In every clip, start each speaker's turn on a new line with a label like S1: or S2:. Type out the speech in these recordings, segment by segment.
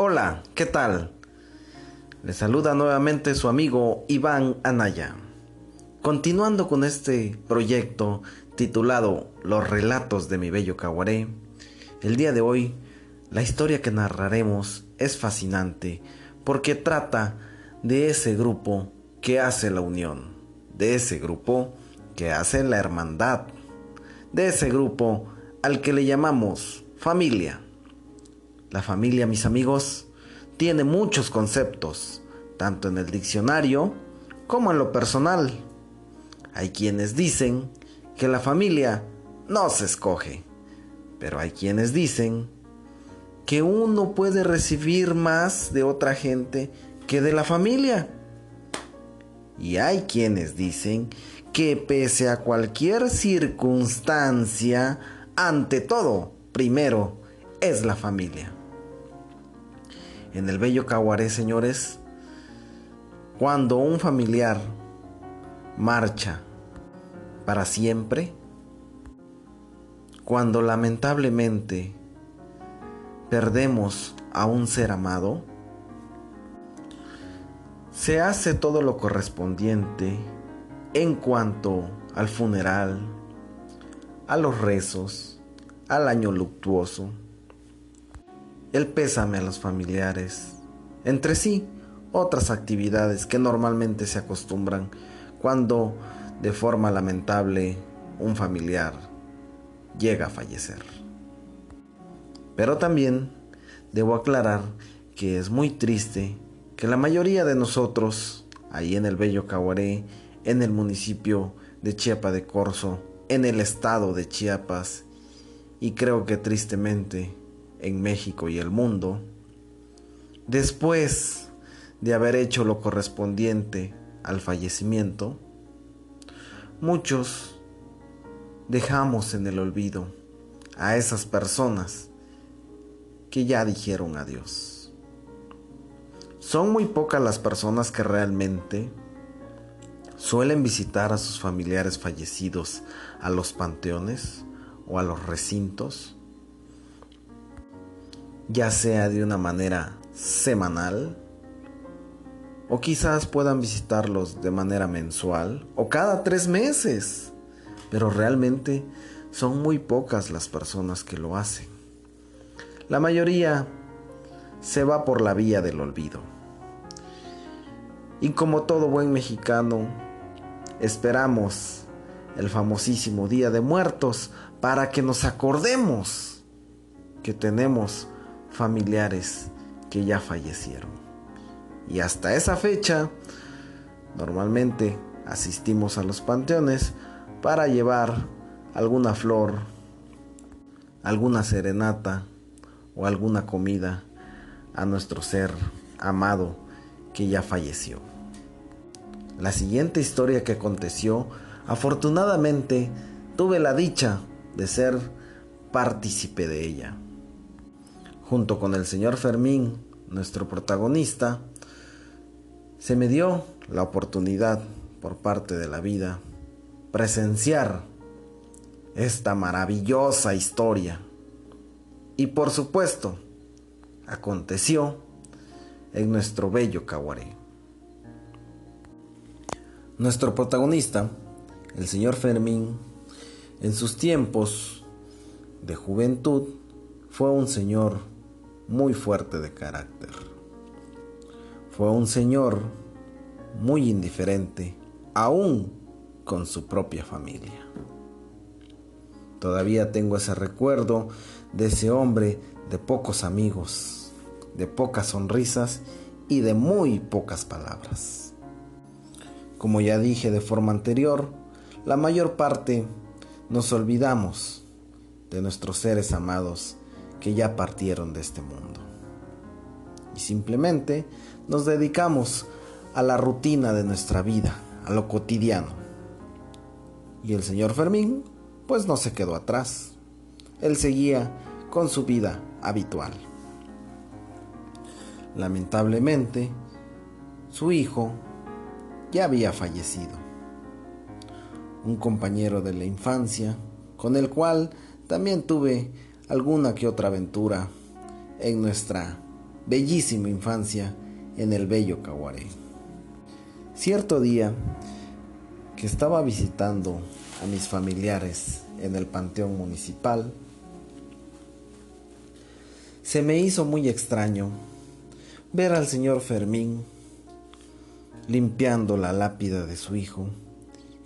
S1: Hola, ¿qué tal? Le saluda nuevamente su amigo Iván Anaya. Continuando con este proyecto titulado Los relatos de mi bello Caguaré, el día de hoy la historia que narraremos es fascinante porque trata de ese grupo que hace la unión, de ese grupo que hace la hermandad, de ese grupo al que le llamamos familia. La familia, mis amigos, tiene muchos conceptos, tanto en el diccionario como en lo personal. Hay quienes dicen que la familia no se escoge, pero hay quienes dicen que uno puede recibir más de otra gente que de la familia. Y hay quienes dicen que pese a cualquier circunstancia, ante todo, primero es la familia en el bello Caguaré, señores, cuando un familiar marcha para siempre, cuando lamentablemente perdemos a un ser amado, se hace todo lo correspondiente en cuanto al funeral, a los rezos, al año luctuoso, el pésame a los familiares, entre sí otras actividades que normalmente se acostumbran cuando de forma lamentable un familiar llega a fallecer. Pero también debo aclarar que es muy triste que la mayoría de nosotros, ahí en el Bello Caguaré, en el municipio de Chiapa de Corzo, en el estado de Chiapas, y creo que tristemente en México y el mundo, después de haber hecho lo correspondiente al fallecimiento, muchos dejamos en el olvido a esas personas que ya dijeron adiós. Son muy pocas las personas que realmente suelen visitar a sus familiares fallecidos a los panteones o a los recintos ya sea de una manera semanal o quizás puedan visitarlos de manera mensual o cada tres meses, pero realmente son muy pocas las personas que lo hacen. La mayoría se va por la vía del olvido. Y como todo buen mexicano, esperamos el famosísimo Día de Muertos para que nos acordemos que tenemos familiares que ya fallecieron. Y hasta esa fecha, normalmente asistimos a los panteones para llevar alguna flor, alguna serenata o alguna comida a nuestro ser amado que ya falleció. La siguiente historia que aconteció, afortunadamente tuve la dicha de ser partícipe de ella junto con el señor Fermín, nuestro protagonista, se me dio la oportunidad por parte de la vida presenciar esta maravillosa historia. Y por supuesto, aconteció en nuestro bello Caguaré. Nuestro protagonista, el señor Fermín, en sus tiempos de juventud, fue un señor muy fuerte de carácter. Fue un señor muy indiferente, aún con su propia familia. Todavía tengo ese recuerdo de ese hombre de pocos amigos, de pocas sonrisas y de muy pocas palabras. Como ya dije de forma anterior, la mayor parte nos olvidamos de nuestros seres amados que ya partieron de este mundo. Y simplemente nos dedicamos a la rutina de nuestra vida, a lo cotidiano. Y el señor Fermín, pues no se quedó atrás. Él seguía con su vida habitual. Lamentablemente, su hijo ya había fallecido. Un compañero de la infancia, con el cual también tuve alguna que otra aventura en nuestra bellísima infancia en el bello Caguaré. Cierto día que estaba visitando a mis familiares en el panteón municipal, se me hizo muy extraño ver al señor Fermín limpiando la lápida de su hijo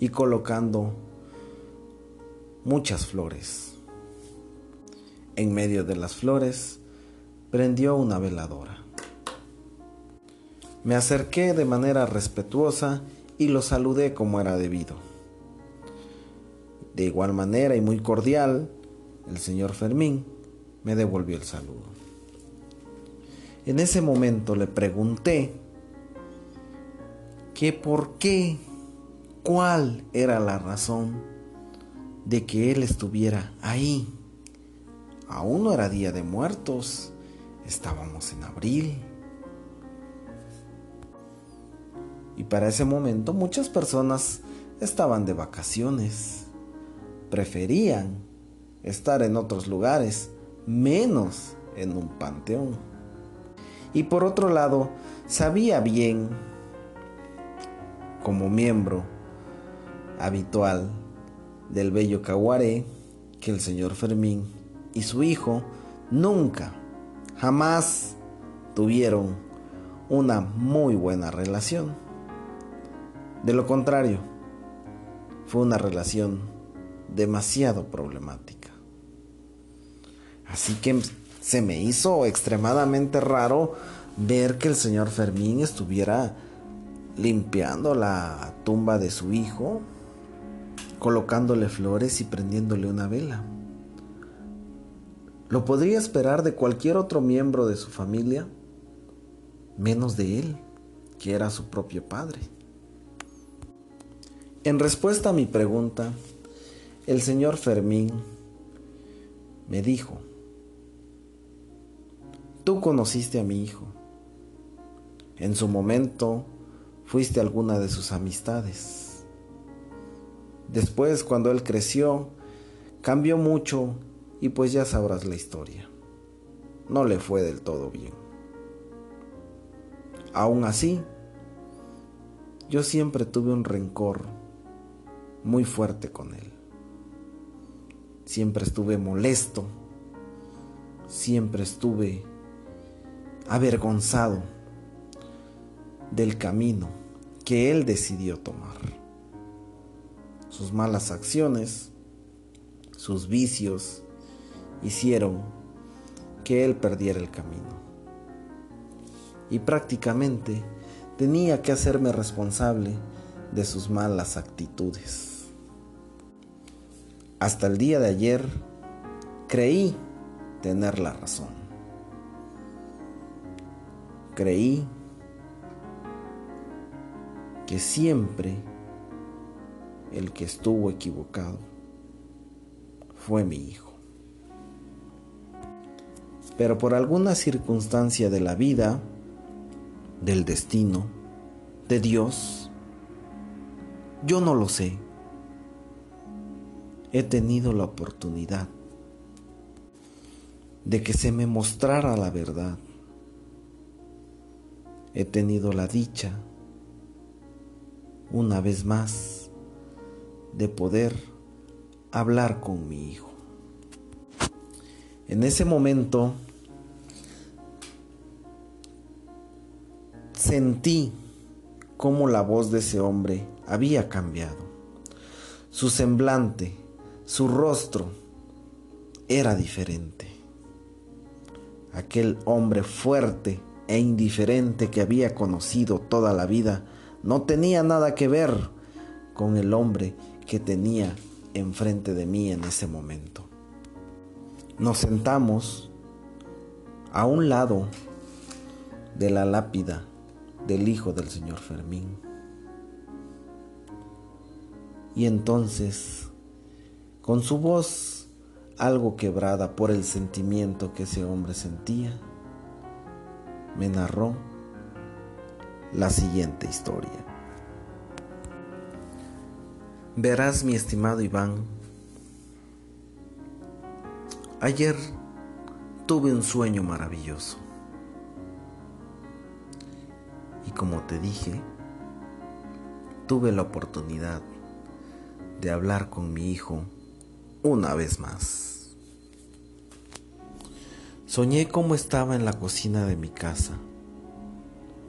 S1: y colocando muchas flores. En medio de las flores prendió una veladora. Me acerqué de manera respetuosa y lo saludé como era debido. De igual manera y muy cordial, el señor Fermín me devolvió el saludo. En ese momento le pregunté que por qué, cuál era la razón de que él estuviera ahí. Aún no era día de muertos, estábamos en abril. Y para ese momento muchas personas estaban de vacaciones. Preferían estar en otros lugares, menos en un panteón. Y por otro lado, sabía bien, como miembro habitual del bello Caguaré, que el señor Fermín y su hijo nunca, jamás tuvieron una muy buena relación. De lo contrario, fue una relación demasiado problemática. Así que se me hizo extremadamente raro ver que el señor Fermín estuviera limpiando la tumba de su hijo, colocándole flores y prendiéndole una vela. Lo podría esperar de cualquier otro miembro de su familia, menos de él, que era su propio padre. En respuesta a mi pregunta, el señor Fermín me dijo, tú conociste a mi hijo. En su momento fuiste alguna de sus amistades. Después, cuando él creció, cambió mucho y pues ya sabrás la historia. No le fue del todo bien. Aún así, yo siempre tuve un rencor muy fuerte con él. Siempre estuve molesto, siempre estuve avergonzado del camino que él decidió tomar. Sus malas acciones, sus vicios, hicieron que él perdiera el camino. Y prácticamente tenía que hacerme responsable de sus malas actitudes. Hasta el día de ayer creí tener la razón. Creí que siempre el que estuvo equivocado fue mi hijo. Pero por alguna circunstancia de la vida, del destino, de Dios, yo no lo sé he tenido la oportunidad de que se me mostrara la verdad. He tenido la dicha, una vez más, de poder hablar con mi hijo. En ese momento sentí cómo la voz de ese hombre había cambiado. Su semblante su rostro era diferente. Aquel hombre fuerte e indiferente que había conocido toda la vida no tenía nada que ver con el hombre que tenía enfrente de mí en ese momento. Nos sentamos a un lado de la lápida del hijo del señor Fermín. Y entonces con su voz algo quebrada por el sentimiento que ese hombre sentía, me narró la siguiente historia. Verás, mi estimado Iván, ayer tuve un sueño maravilloso. Y como te dije, tuve la oportunidad de hablar con mi hijo una vez más. Soñé cómo estaba en la cocina de mi casa,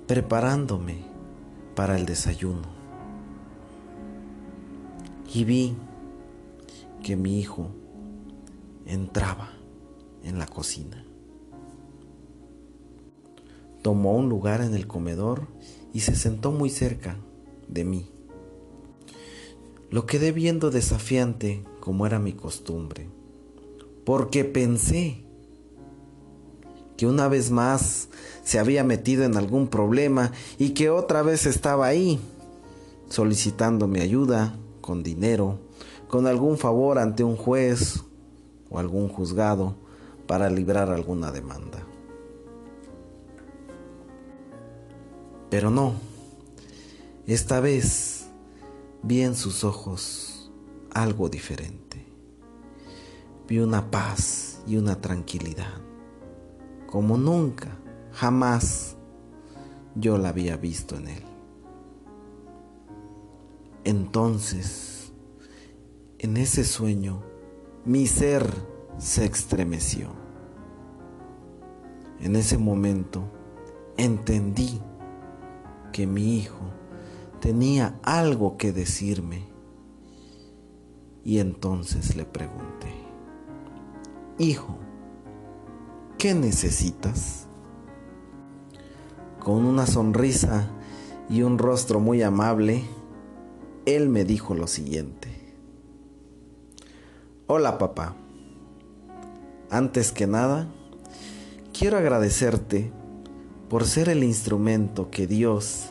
S1: preparándome para el desayuno. Y vi que mi hijo entraba en la cocina. Tomó un lugar en el comedor y se sentó muy cerca de mí. Lo quedé viendo desafiante como era mi costumbre, porque pensé que una vez más se había metido en algún problema y que otra vez estaba ahí, solicitando mi ayuda con dinero, con algún favor ante un juez o algún juzgado para librar alguna demanda. Pero no, esta vez vi en sus ojos algo diferente. Vi una paz y una tranquilidad, como nunca, jamás yo la había visto en él. Entonces, en ese sueño, mi ser se estremeció. En ese momento entendí que mi hijo tenía algo que decirme. Y entonces le pregunté, Hijo, ¿qué necesitas? Con una sonrisa y un rostro muy amable, él me dijo lo siguiente. Hola papá, antes que nada, quiero agradecerte por ser el instrumento que Dios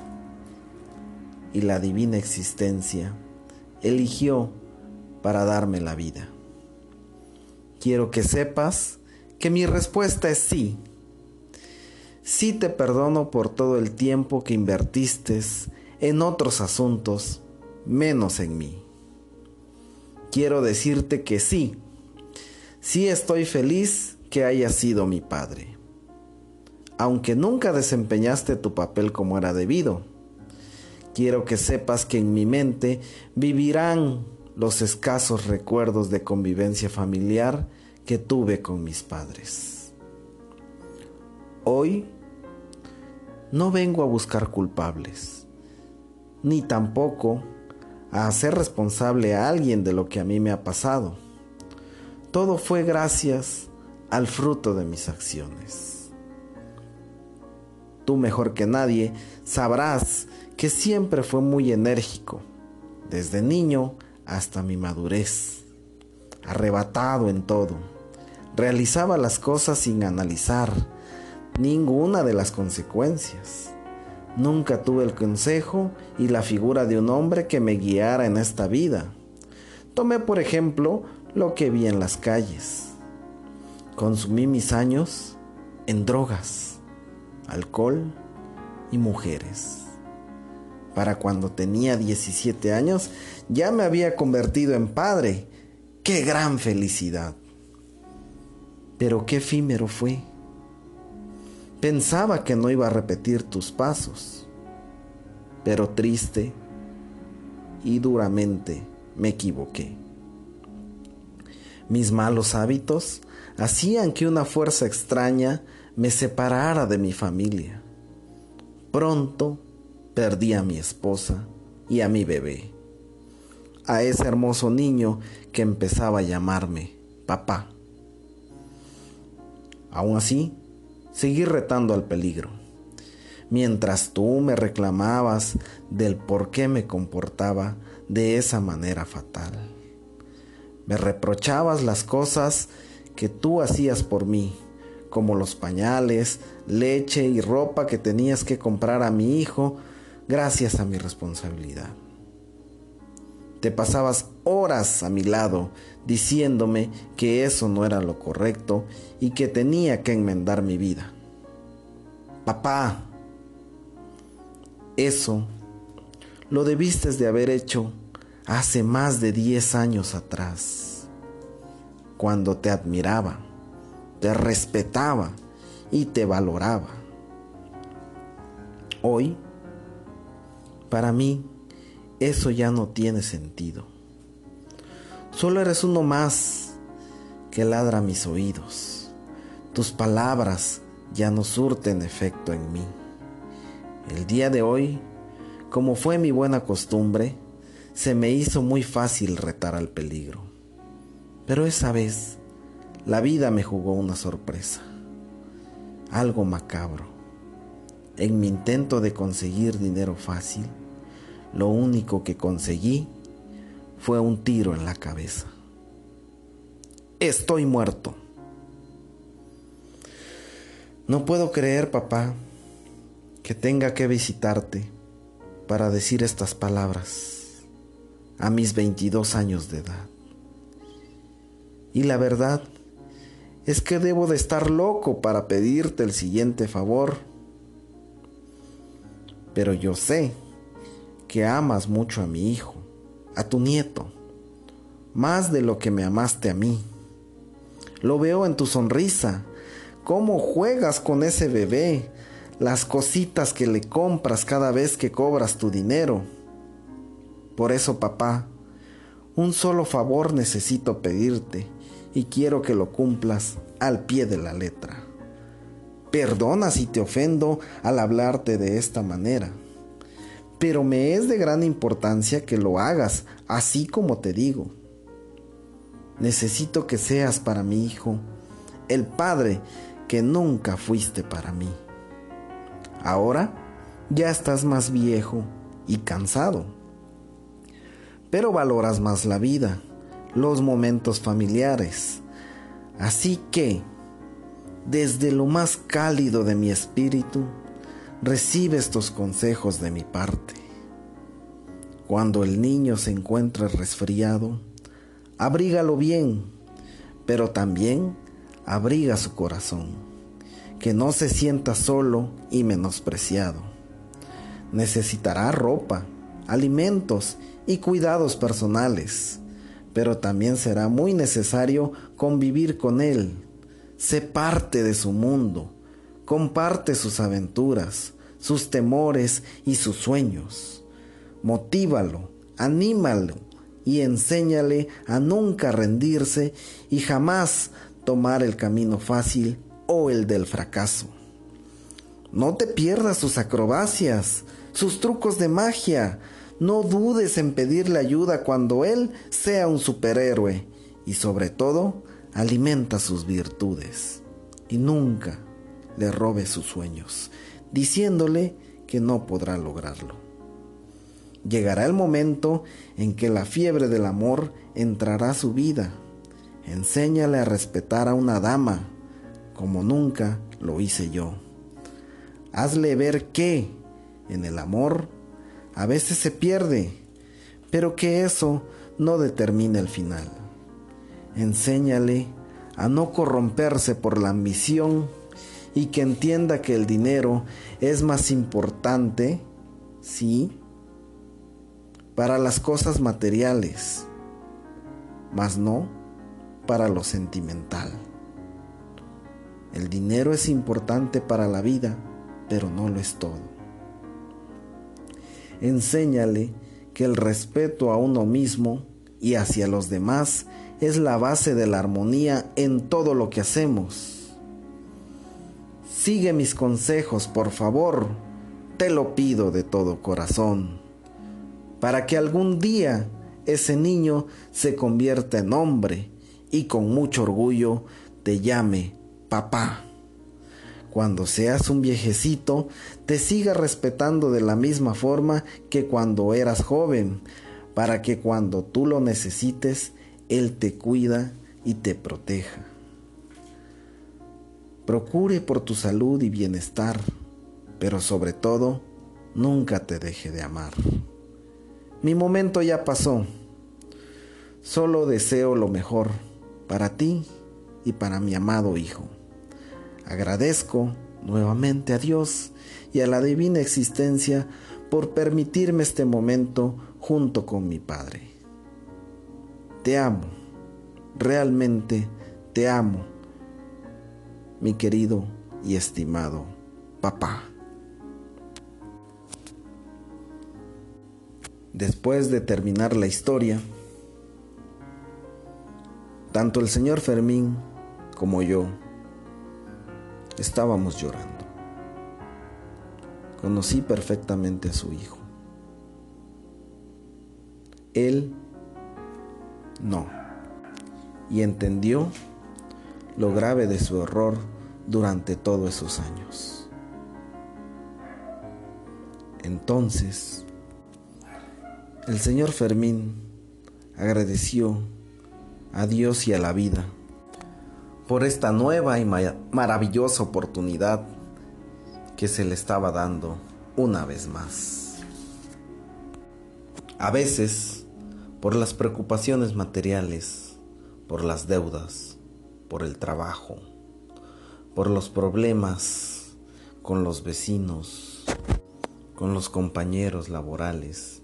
S1: y la divina existencia eligió para darme la vida. Quiero que sepas que mi respuesta es sí. Sí te perdono por todo el tiempo que invertiste en otros asuntos, menos en mí. Quiero decirte que sí, sí estoy feliz que hayas sido mi padre aunque nunca desempeñaste tu papel como era debido. Quiero que sepas que en mi mente vivirán los escasos recuerdos de convivencia familiar que tuve con mis padres. Hoy no vengo a buscar culpables, ni tampoco a hacer responsable a alguien de lo que a mí me ha pasado. Todo fue gracias al fruto de mis acciones tú mejor que nadie sabrás que siempre fue muy enérgico, desde niño hasta mi madurez, arrebatado en todo. Realizaba las cosas sin analizar ninguna de las consecuencias. Nunca tuve el consejo y la figura de un hombre que me guiara en esta vida. Tomé por ejemplo lo que vi en las calles. Consumí mis años en drogas alcohol y mujeres. Para cuando tenía 17 años ya me había convertido en padre. ¡Qué gran felicidad! Pero qué efímero fue. Pensaba que no iba a repetir tus pasos, pero triste y duramente me equivoqué. Mis malos hábitos hacían que una fuerza extraña me separara de mi familia. Pronto perdí a mi esposa y a mi bebé, a ese hermoso niño que empezaba a llamarme papá. Aún así, seguí retando al peligro. Mientras tú me reclamabas del por qué me comportaba de esa manera fatal. Me reprochabas las cosas que tú hacías por mí como los pañales, leche y ropa que tenías que comprar a mi hijo gracias a mi responsabilidad. Te pasabas horas a mi lado diciéndome que eso no era lo correcto y que tenía que enmendar mi vida. Papá, eso lo debiste de haber hecho hace más de 10 años atrás, cuando te admiraba te respetaba y te valoraba. Hoy Para mí, eso ya no tiene sentido. Solo eres uno más que ladra mis oídos. Tus palabras ya no surten efecto en mí. El día de hoy, como fue mi buena costumbre, se me hizo muy fácil retar al peligro. Pero esa vez, la vida me jugó una sorpresa, algo macabro. En mi intento de conseguir dinero fácil, lo único que conseguí fue un tiro en la cabeza. Estoy muerto. No puedo creer, papá, que tenga que visitarte para decir estas palabras a mis 22 años de edad. Y la verdad es que debo de estar loco para pedirte el siguiente favor. Pero yo sé que amas mucho a mi hijo, a tu nieto, más de lo que me amaste a mí. Lo veo en tu sonrisa, cómo juegas con ese bebé, las cositas que le compras cada vez que cobras tu dinero. Por eso, papá, un solo favor necesito pedirte y quiero que lo cumplas al pie de la letra. Perdona si te ofendo al hablarte de esta manera pero me es de gran importancia que lo hagas así como te digo. Necesito que seas para mi hijo el padre que nunca fuiste para mí. Ahora ya estás más viejo y cansado, pero valoras más la vida, los momentos familiares. Así que, desde lo más cálido de mi espíritu, recibe estos consejos de mi parte. Cuando el niño se encuentre resfriado, abrígalo bien, pero también abriga su corazón, que no se sienta solo y menospreciado. Necesitará ropa, alimentos y cuidados personales, pero también será muy necesario convivir con él. Sé parte de su mundo comparte sus aventuras, sus temores y sus sueños. Motívalo, anímalo y enséñale a nunca rendirse y jamás tomar el camino fácil o el del fracaso. No te pierdas sus acrobacias, sus trucos de magia. No dudes en pedirle ayuda cuando él sea un superhéroe y sobre todo alimenta sus virtudes. Y nunca, le robe sus sueños, diciéndole que no podrá lograrlo. Llegará el momento en que la fiebre del amor entrará a su vida. Enséñale a respetar a una dama, como nunca lo hice yo. Hazle ver que, en el amor, a veces se pierde, pero que eso no determina el final. Enséñale a no corromperse por la ambición y que entienda que el dinero es más importante, sí, para las cosas materiales, mas no para lo sentimental. El dinero es importante para la vida, pero no lo es todo. Enséñale que el respeto a uno mismo y hacia los demás es la base de la armonía en todo lo que hacemos Sigue mis consejos, por favor. Te lo pido de todo corazón. Para que algún día ese niño se convierta en hombre y con mucho orgullo te llame papá. Cuando seas un viejecito, te siga respetando de la misma forma que cuando eras joven, para que cuando tú lo necesites, Él te cuida y te proteja. Procure por tu salud y bienestar, pero sobre todo, nunca te deje de amar. Mi momento ya pasó. Solo deseo lo mejor para ti y para mi amado Hijo. Agradezco nuevamente a Dios y a la divina existencia por permitirme este momento junto con mi Padre. Te amo, realmente te amo mi querido y estimado papá. Después de terminar la historia, tanto el señor Fermín como yo estábamos llorando. Conocí perfectamente a su hijo. Él no. Y entendió lo grave de su error durante todos esos años. Entonces, el señor Fermín agradeció a Dios y a la vida por esta nueva y maravillosa oportunidad que se le estaba dando una vez más. A veces, por las preocupaciones materiales, por las deudas, por el trabajo, por los problemas con los vecinos, con los compañeros laborales,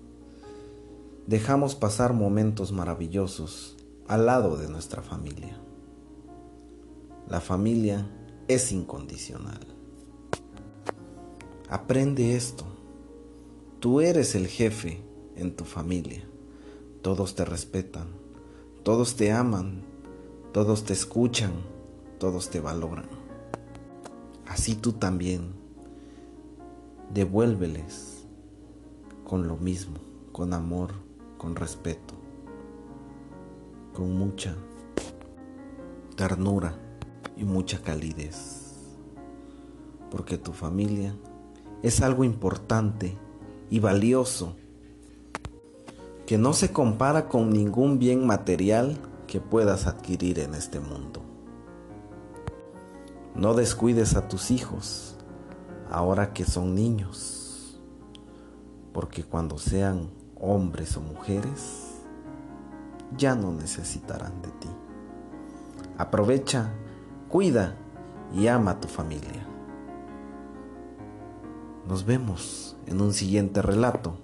S1: dejamos pasar momentos maravillosos al lado de nuestra familia. La familia es incondicional. Aprende esto. Tú eres el jefe en tu familia. Todos te respetan, todos te aman, todos te escuchan, todos te valoran. Así tú también devuélveles con lo mismo, con amor, con respeto, con mucha ternura y mucha calidez. Porque tu familia es algo importante y valioso que no se compara con ningún bien material que puedas adquirir en este mundo. No descuides a tus hijos ahora que son niños, porque cuando sean hombres o mujeres, ya no necesitarán de ti. Aprovecha, cuida y ama a tu familia. Nos vemos en un siguiente relato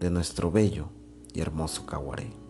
S1: de nuestro bello y hermoso Caguaré.